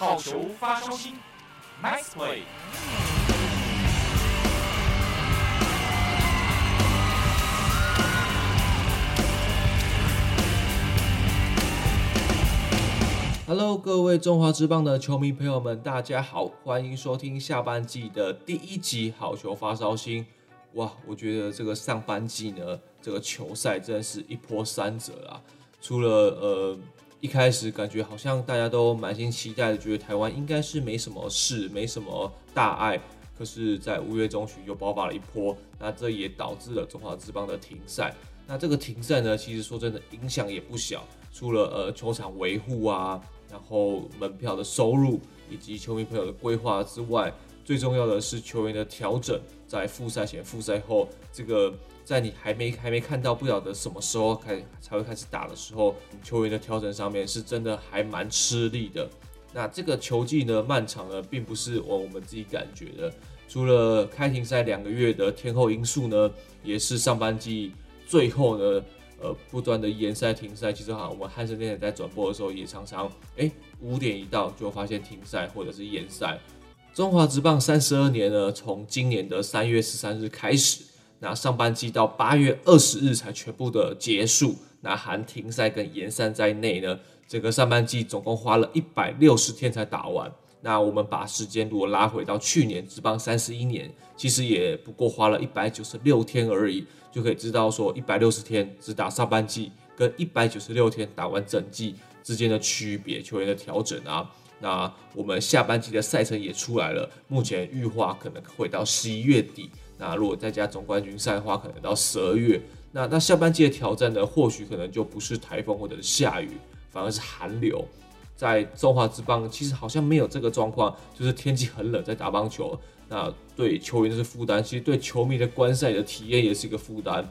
好球发烧心，Nice play。Hello，各位中华之棒的球迷朋友们，大家好，欢迎收听下半季的第一集好球发烧心。哇，我觉得这个上半季呢，这个球赛真的是一波三折啊！除了呃一开始感觉好像大家都满心期待的，觉得台湾应该是没什么事，没什么大碍，可是，在五月中旬又爆发了一波，那这也导致了中华职棒的停赛。那这个停赛呢，其实说真的影响也不小，除了呃球场维护啊，然后门票的收入以及球迷朋友的规划之外。最重要的是球员的调整，在复赛前、复赛后，这个在你还没还没看到不晓得什么时候开才会开始打的时候，球员的调整上面是真的还蛮吃力的。那这个球季呢，漫长呢，并不是我我们自己感觉的。除了开停赛两个月的天候因素呢，也是上半季最后呢，呃，不断的延赛停赛。其实好像我们汉森电台在转播的时候，也常常哎五点一到就发现停赛或者是延赛。中华职棒三十二年呢，从今年的三月十三日开始，那上半季到八月二十日才全部的结束，那含停赛跟延赛在内呢，整个上半季总共花了一百六十天才打完。那我们把时间如果拉回到去年职棒三十一年，其实也不过花了一百九十六天而已，就可以知道说一百六十天只打上半季，跟一百九十六天打完整季之间的区别，球员的调整啊。那我们下半季的赛程也出来了，目前预划可能会到十一月底。那如果再加总冠军赛的话，可能到十二月。那那下半季的挑战呢，或许可能就不是台风或者是下雨，反而是寒流。在中华之邦，其实好像没有这个状况，就是天气很冷在打棒球，那对球员是负担，其实对球迷的观赛的体验也是一个负担。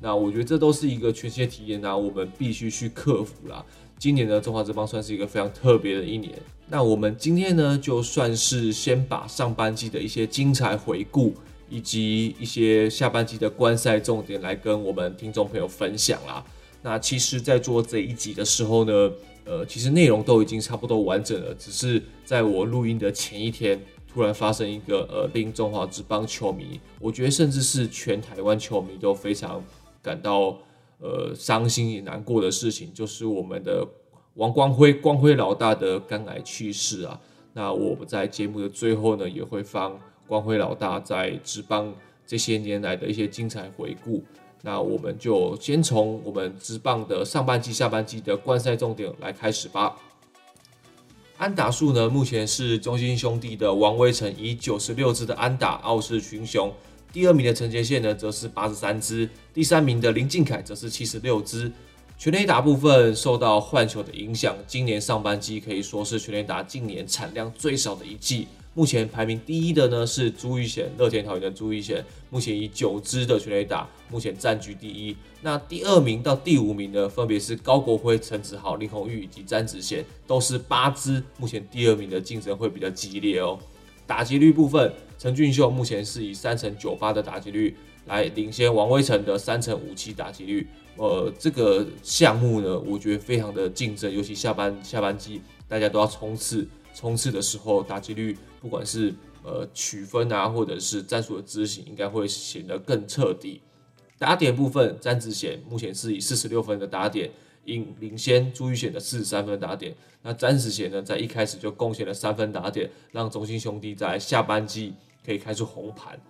那我觉得这都是一个全新的体验，那我们必须去克服啦。今年的中华之邦算是一个非常特别的一年。那我们今天呢，就算是先把上半季的一些精彩回顾，以及一些下半季的观赛重点来跟我们听众朋友分享啦。那其实，在做这一集的时候呢，呃，其实内容都已经差不多完整了，只是在我录音的前一天，突然发生一个呃，令中华职棒球迷，我觉得甚至是全台湾球迷都非常感到。呃，伤心也难过的事情就是我们的王光辉，光辉老大的肝癌去世啊。那我们在节目的最后呢，也会放光辉老大在职棒这些年来的一些精彩回顾。那我们就先从我们职棒的上半季、下半季的观赛重点来开始吧。安打数呢，目前是中心兄弟的王威成以九十六支的安打傲视群雄。第二名的陈杰宪呢，则是八十三支；第三名的林靖凯则是七十六支。全垒打部分受到换球的影响，今年上半季可以说是全垒打近年产量最少的一季。目前排名第一的呢是朱玉贤，乐天桃园的朱玉贤，目前以九支的全垒打，目前占据第一。那第二名到第五名呢，分别是高国辉、陈子豪、林泓育以及詹子贤，都是八支。目前第二名的竞争会比较激烈哦。打击率部分，陈俊秀目前是以三成九八的打击率来领先王威晨的三成五七打击率。呃，这个项目呢，我觉得非常的竞争，尤其下班下班季大家都要冲刺，冲刺的时候打击率不管是呃取分啊，或者是战术的执行，应该会显得更彻底。打点部分，詹子贤目前是以四十六分的打点。领领先朱育贤的四十三分打点，那詹子贤呢，在一开始就贡献了三分打点，让中信兄弟在下半季可以开出红盘。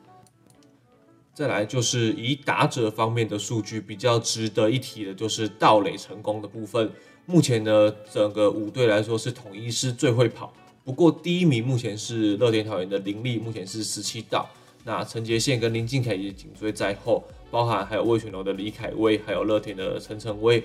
再来就是以打者方面的数据比较值得一提的，就是盗垒成功的部分。目前呢，整个五队来说是统一是最会跑，不过第一名目前是乐天桃园的林立，目前是十七道。那陈杰宪跟林靖凯也紧追在后，包含还有味全龙的李凯威，还有乐天的陈晨威。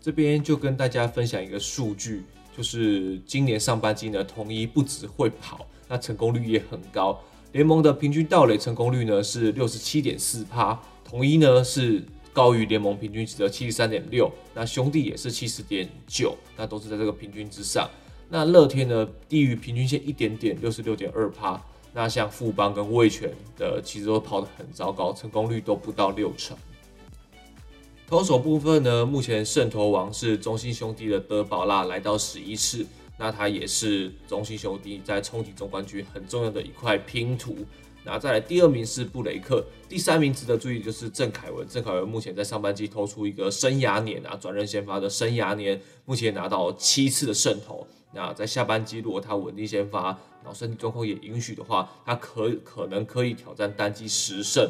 这边就跟大家分享一个数据，就是今年上半季呢，统一不只会跑，那成功率也很高。联盟的平均盗垒成功率呢是六十七点四趴，统一呢是高于联盟平均值的七十三点六，那兄弟也是七十点九，那都是在这个平均之上。那乐天呢低于平均线一点点，六十六点二趴。那像富邦跟味全的其实都跑得很糟糕，成功率都不到六成。投手部分呢，目前胜投王是中信兄弟的德保拉来到十一次，那他也是中信兄弟在冲击总冠军很重要的一块拼图。那再来第二名是布雷克，第三名值得注意就是郑凯文。郑凯文目前在上半季投出一个生涯年啊，转任先发的生涯年，目前拿到七次的胜投。那在下半季如果他稳定先发，然后身体状况也允许的话，他可可能可以挑战单季十胜。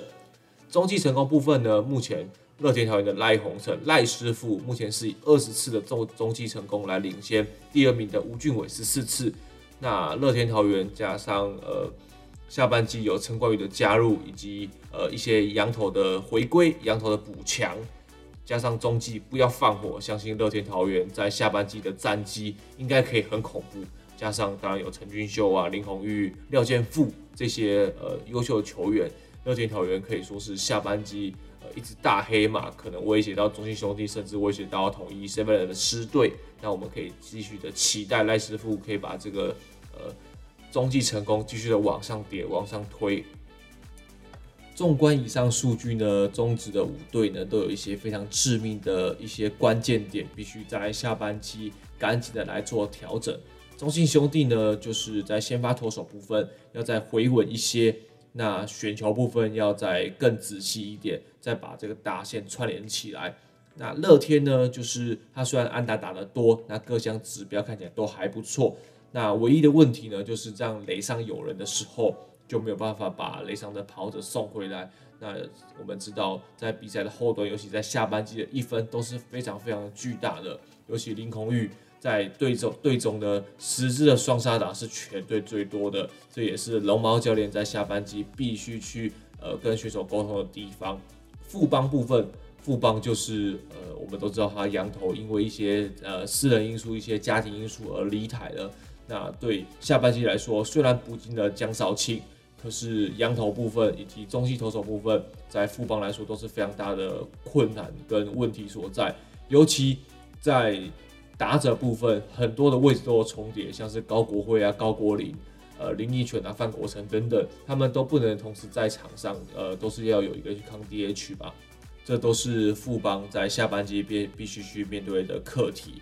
中继成功部分呢，目前乐天桃园的赖宏成赖师傅目前是以二十次的中中继成功来领先，第二名的吴俊伟十四次。那乐天桃园加上呃。下半季有陈冠宇的加入，以及呃一些羊头的回归、羊头的补强，加上中继不要放火，相信乐天桃园在下半季的战绩应该可以很恐怖。加上当然有陈俊秀啊、林红玉、廖健富这些呃优秀的球员，乐天桃园可以说是下半季呃一只大黑马，可能威胁到中信兄弟，甚至威胁到统一 seven 的师队。那我们可以继续的期待赖师傅可以把这个。中继成功，继续的往上叠，往上推。纵观以上数据呢，中职的五队呢都有一些非常致命的一些关键点，必须在下半期赶紧的来做调整。中信兄弟呢，就是在先发投手部分要再回稳一些，那选球部分要再更仔细一点，再把这个打线串联起来。那乐天呢，就是他虽然安打打得多，那各项指标看起来都还不错。那唯一的问题呢，就是这样雷上有人的时候就没有办法把雷上的跑者送回来。那我们知道，在比赛的后段，尤其在下半季的一分都是非常非常巨大的。尤其林泓育在队中队中的十支的双杀打是全队最多的，这也是龙猫教练在下半季必须去呃跟选手沟通的地方。副帮部分，副帮就是呃我们都知道他羊头因为一些呃私人因素、一些家庭因素而离台了。那对下半季来说，虽然补进了江少庆，可是洋投部分以及中继投手部分，在富邦来说都是非常大的困难跟问题所在。尤其在打者部分，很多的位置都有重叠，像是高国辉啊、高国林、呃林益全啊、范国成等等，他们都不能同时在场上，呃，都是要有一个去抗 DH 吧。这都是富邦在下半季必必须去面对的课题。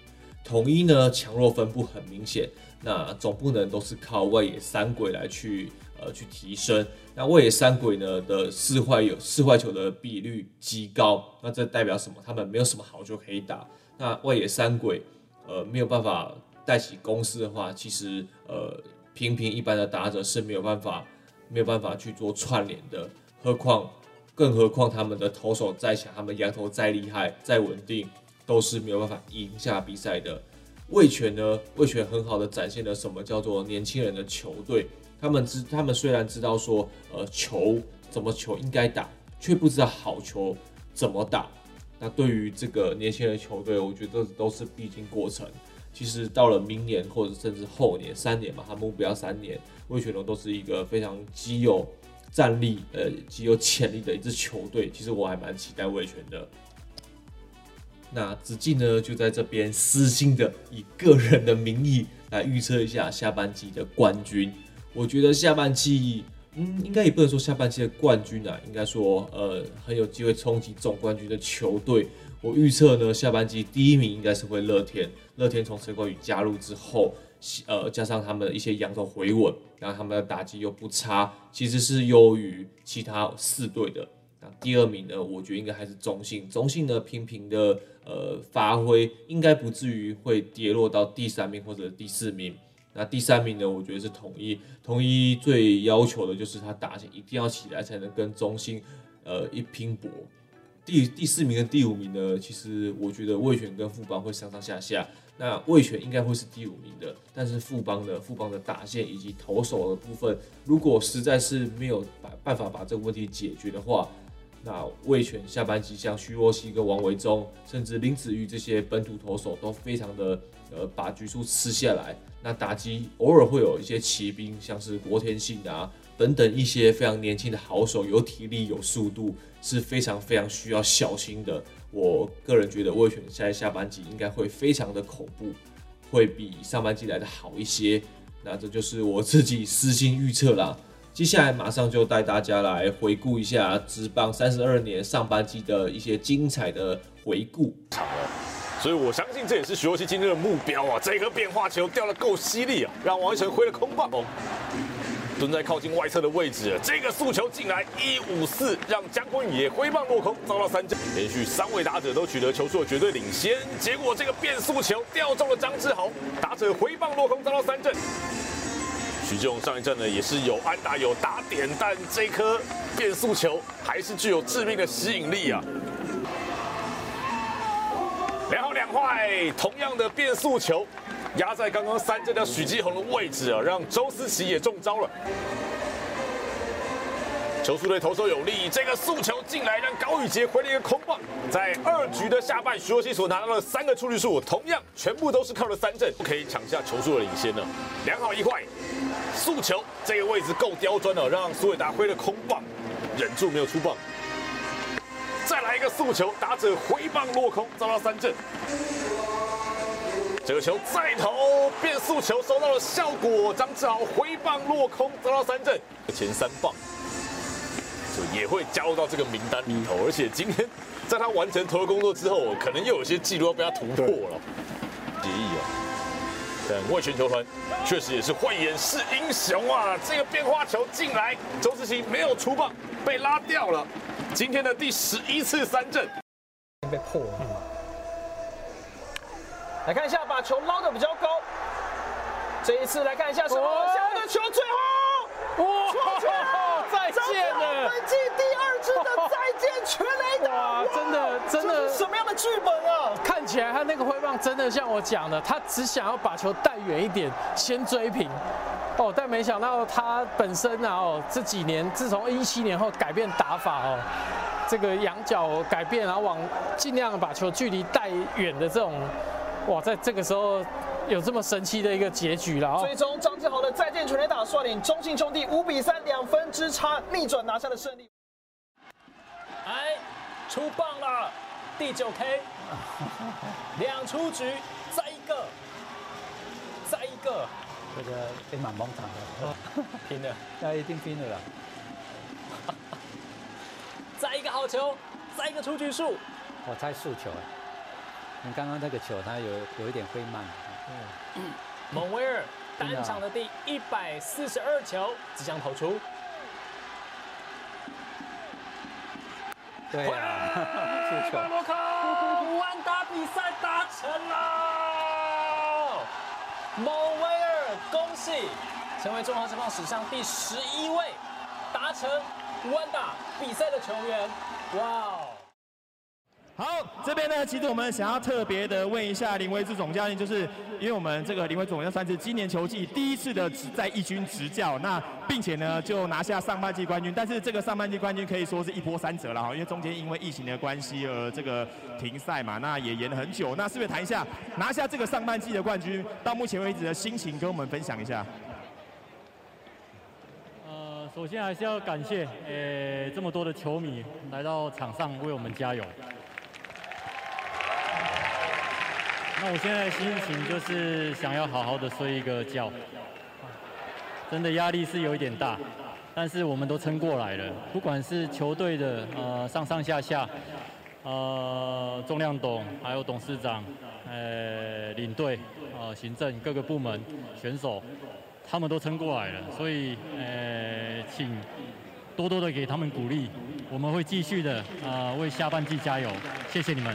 统一呢，强弱分布很明显。那总不能都是靠外野三鬼来去呃去提升。那外野三鬼呢的四坏有四坏球的比率极高，那这代表什么？他们没有什么好球可以打。那外野三鬼呃没有办法带起攻势的话，其实呃平平一般的打者是没有办法没有办法去做串联的。何况更何况他们的投手再强，他们洋投再厉害再稳定，都是没有办法赢下比赛的。魏全呢？魏全很好的展现了什么叫做年轻人的球队。他们知，他们虽然知道说，呃，球怎么球应该打，却不知道好球怎么打。那对于这个年轻人球队，我觉得这都是必经过程。其实到了明年或者甚至后年三年嘛，他目标三年，魏全龙都是一个非常极有战力、呃，极有潜力的一支球队。其实我还蛮期待魏全的。那子敬呢，就在这边私心的以个人的名义来预测一下下半季的冠军。我觉得下半季，嗯，应该也不能说下半季的冠军啊，应该说，呃，很有机会冲击总冠军的球队。我预测呢，下半季第一名应该是会乐天。乐天从陈冠宇加入之后，呃，加上他们的一些洋投回稳，然后他们的打击又不差，其实是优于其他四队的。那第二名呢，我觉得应该还是中信。中信呢，平平的呃发挥，应该不至于会跌落到第三名或者第四名。那第三名呢，我觉得是统一。统一最要求的就是他打线一定要起来，才能跟中信呃一拼搏。第第四名跟第五名呢，其实我觉得味全跟富邦会上上下下。那味全应该会是第五名的，但是富邦的富邦的打线以及投手的部分，如果实在是没有办办法把这个问题解决的话，那魏全下半季像徐若曦跟王维中，甚至林子玉这些本土投手都非常的呃把局数吃下来。那打击偶尔会有一些骑兵，像是郭天信啊等等一些非常年轻的好手，有体力有速度，是非常非常需要小心的。我个人觉得魏全在下半季应该会非常的恐怖，会比上半季来的好一些。那这就是我自己私心预测啦。接下来马上就带大家来回顾一下职棒三十二年上半季的一些精彩的回顾。所以我相信这也是徐若曦今天的目标啊！这个变化球掉得够犀利啊，让王一晨挥了空棒。蹲在靠近外侧的位置，这个速球进来一五四，让江坤宇也挥棒落空，遭到三振。连续三位打者都取得球数的绝对领先，结果这个变速球掉中了张志豪，打者挥棒落空，遭到三振。徐仲上一站呢也是有安打有打点，但这颗变速球还是具有致命的吸引力啊！两好两坏，同样的变速球。压在刚刚三振的许继红的位置啊，让周思齐也中招了。球速对投手有利，这个速球进来让高宇杰回了一个空棒。在二局的下半，徐若熙所拿到了三个出局数，同样全部都是靠了三振，不可以抢下球速的领先呢。良好一坏，速球这个位置够刁钻了，让苏伟达挥了空棒，忍住没有出棒。再来一个速球，打者挥棒落空，遭到三振。这个球再投，变速球收到了效果，张志豪挥棒落空，遭到三振。前三棒就也会加入到这个名单里头，而且今天在他完成投的工作之后，可能又有些记录要被他突破了。结义啊，但味全球团确实也是慧眼识英雄啊！这个变化球进来，周志清没有出棒，被拉掉了。今天的第十一次三振被破了。嗯来看一下，把球捞的比较高。这一次来看一下什么？下的球最后，哇！本季第二支的再见全垒打！哇，真的真的什么样的剧本啊？看起来他那个挥棒真的像我讲的，他只想要把球带远一点，先追平。哦，但没想到他本身啊，哦，这几年自从一七年后改变打法哦，这个仰角改变，然后往尽量把球距离带远的这种。哇，在这个时候有这么神奇的一个结局了啊！最终张志豪的再见全垒打率领中信兄弟五比三两分之差逆转拿下了胜利。哎，出棒了，第九 K，两出局，再一个，再一个，这个被满蒙场了，拼了，那一定拼了啦！再一个好球，再一个出局数，我猜速球啊你刚刚那个球，它有有一点飞慢。嗯，蒙威尔单场的第一百四十二球即将投出。对啊，速 球。落空，完打比赛达成了。蒙威尔，恭喜，成为中华职棒史上第十一位达成万打比赛的球员。哇哦！好，这边呢，其实我们想要特别的问一下林威志总教练，就是因为我们这个林威总教练算是今年球季第一次的在一军执教，那并且呢就拿下上半季冠军，但是这个上半季冠军可以说是一波三折了哈，因为中间因为疫情的关系而这个停赛嘛，那也延了很久，那是不是谈一下拿下这个上半季的冠军，到目前为止的心情跟我们分享一下？呃，首先还是要感谢呃这么多的球迷来到场上为我们加油。那我现在心情就是想要好好的睡一个觉，真的压力是有一点大，但是我们都撑过来了。不管是球队的呃上上下下，呃钟亮董还有董事长，呃领队，呃行政各个部门选手，他们都撑过来了。所以呃请多多的给他们鼓励，我们会继续的啊、呃、为下半季加油。谢谢你们。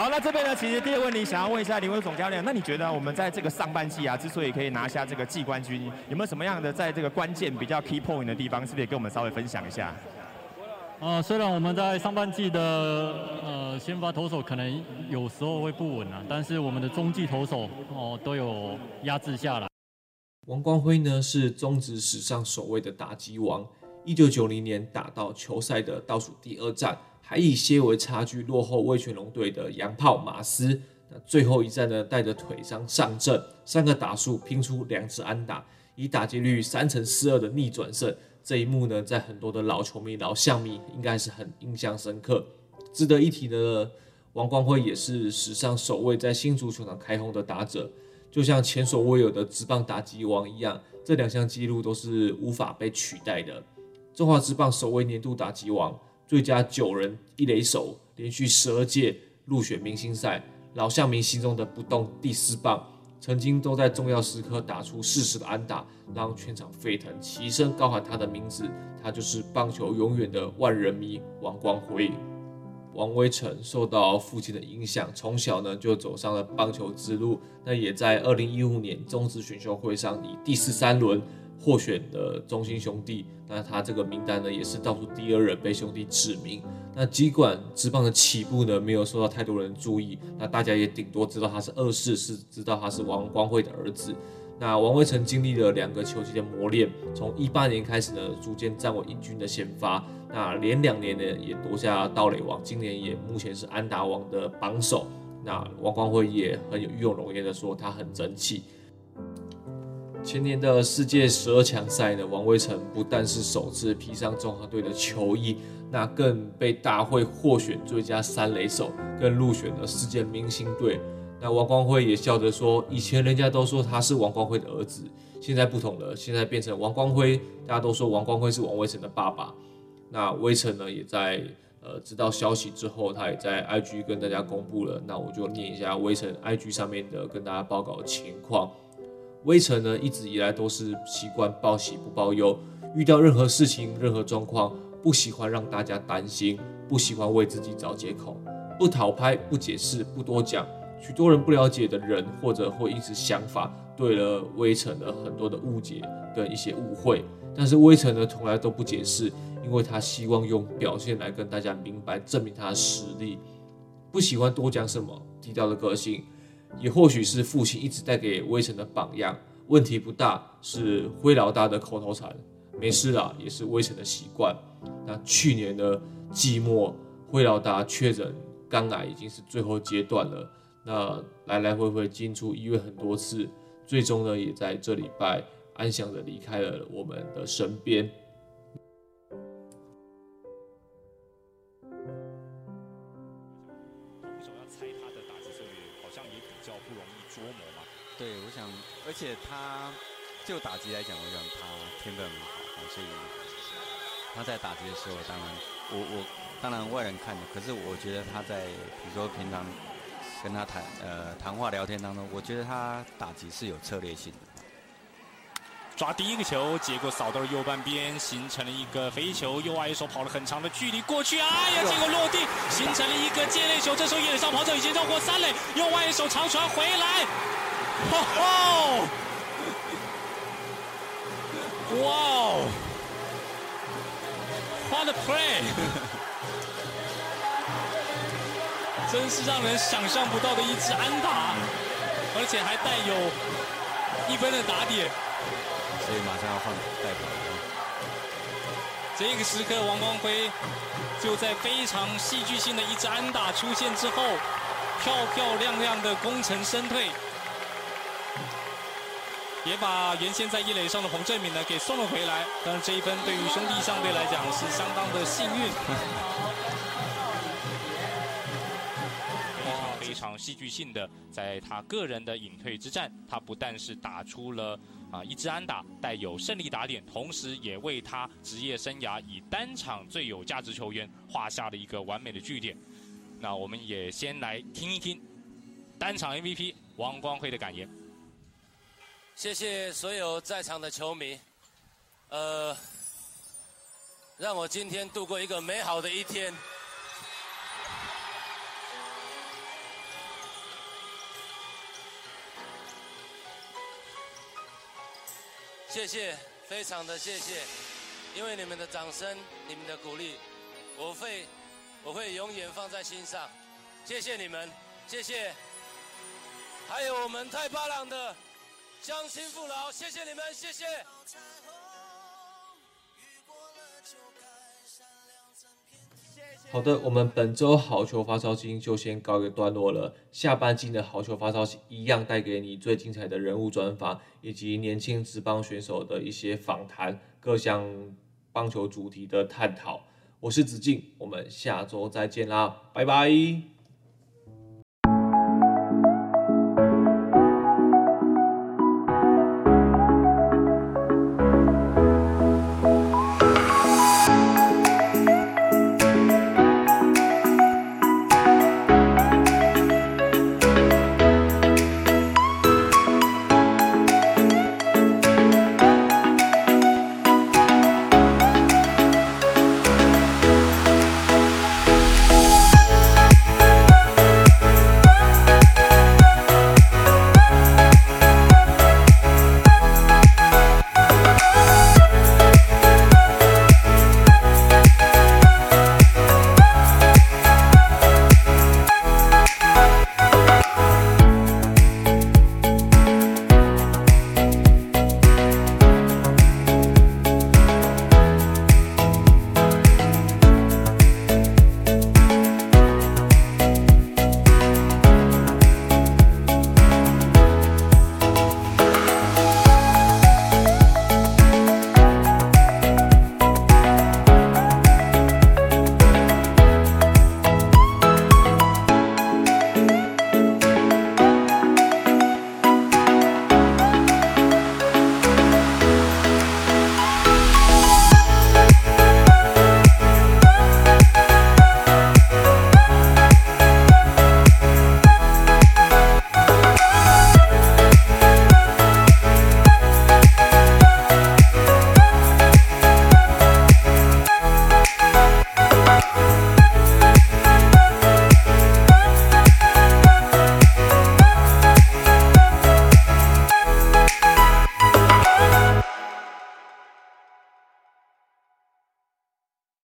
好，那这边呢，其实第二个问题想要问一下林威总教练，那你觉得我们在这个上半季啊，之所以可以拿下这个季冠军，有没有什么样的在这个关键比较 key point 的地方，是不是也跟我们稍微分享一下？呃，虽然我们在上半季的呃先发投手可能有时候会不稳啊，但是我们的中继投手哦、呃、都有压制下来。王光辉呢是中职史上首位的打击王，一九九零年打到球赛的倒数第二战。还以些微差距落后味全龙队的洋炮马斯，那最后一战呢，带着腿伤上阵，三个打数拼出两支安打，以打击率三成四二的逆转胜。这一幕呢，在很多的老球迷、老象迷应该是很印象深刻。值得一提的，王光辉也是史上首位在新足球场开轰的打者，就像前所未有的直棒打击王一样，这两项纪录都是无法被取代的。中华职棒首位年度打击王。最佳九人一垒手，连续十二届入选明星赛，老乡民心中的不动第四棒，曾经都在重要时刻打出适时的安打，让全场沸腾，齐声高喊他的名字。他就是棒球永远的万人迷王光辉。王威成受到父亲的影响，从小呢就走上了棒球之路。那也在二零一五年中职选秀会上以第十三轮获选的中心兄弟。那他这个名单呢也是倒数第二人被兄弟指名。那尽管职棒的起步呢没有受到太多人注意，那大家也顶多知道他是二世，是知道他是王光辉的儿子。那王威曾经历了两个球季的磨练，从一八年开始呢，逐渐站稳一军的先发。那连两年呢，也夺下盗垒王，今年也目前是安打王的榜首。那王光辉也很有义勇容颜的说，他很争气。前年的世界十二强赛呢，王威晨不但是首次披上中华队的球衣，那更被大会获选最佳三垒手，更入选了世界明星队。那王光辉也笑着说：“以前人家都说他是王光辉的儿子，现在不同了，现在变成王光辉，大家都说王光辉是王威成的爸爸。”那威晨呢，也在呃知道消息之后，他也在 IG 跟大家公布了。那我就念一下威晨 IG 上面的跟大家报告的情况。威晨呢，一直以来都是习惯报喜不报忧，遇到任何事情、任何状况，不喜欢让大家担心，不喜欢为自己找借口，不讨拍，不解释，不多讲。许多人不了解的人，或者会因此想法对了威晨的很多的误解跟一些误会，但是威晨呢从来都不解释，因为他希望用表现来跟大家明白，证明他的实力。不喜欢多讲什么，低调的个性，也或许是父亲一直带给威臣的榜样。问题不大，是辉老大的口头禅，没事啦，也是威臣的习惯。那去年的季末，辉老大确诊肝癌，已经是最后阶段了。那来来回回进出医院很多次，最终呢，也在这礼拜安详的离开了我们的身边。而且他就打击来讲，我想他天分很好，所以他在打击的时候，当然我我当然外人看的，可是我觉得他在比如说平常。跟他谈呃谈话聊天当中，我觉得他打击是有策略性的。抓第一个球，结果扫到了右半边，形成了一个飞球。右外一手跑了很长的距离过去，哎呀，结果落地，形成了一个界内球。这时候野上跑者已经绕过三垒，右外一手长传回来，吼吼！哇哦，What a play！真是让人想象不到的一支安打，而且还带有一分的打点，所以马上要换代表了。这个时刻，王光辉就在非常戏剧性的一支安打出现之后，漂漂亮亮的功成身退，也把原先在一垒上的洪振敏呢给送了回来。但是，这一分对于兄弟象队来讲是相当的幸运。非常戏剧性的，在他个人的隐退之战，他不但是打出了啊一支安打，带有胜利打点，同时也为他职业生涯以单场最有价值球员画下了一个完美的句点。那我们也先来听一听单场 MVP 王光辉的感言。谢谢所有在场的球迷，呃，让我今天度过一个美好的一天。谢谢，非常的谢谢，因为你们的掌声、你们的鼓励，我会我会永远放在心上。谢谢你们，谢谢。还有我们太巴朗的乡亲父老，谢谢你们，谢谢。好的，我们本周好球发烧星就先告一个段落了。下半季的好球发烧星一样带给你最精彩的人物专访，以及年轻职棒选手的一些访谈，各项棒球主题的探讨。我是子敬，我们下周再见啦，拜拜。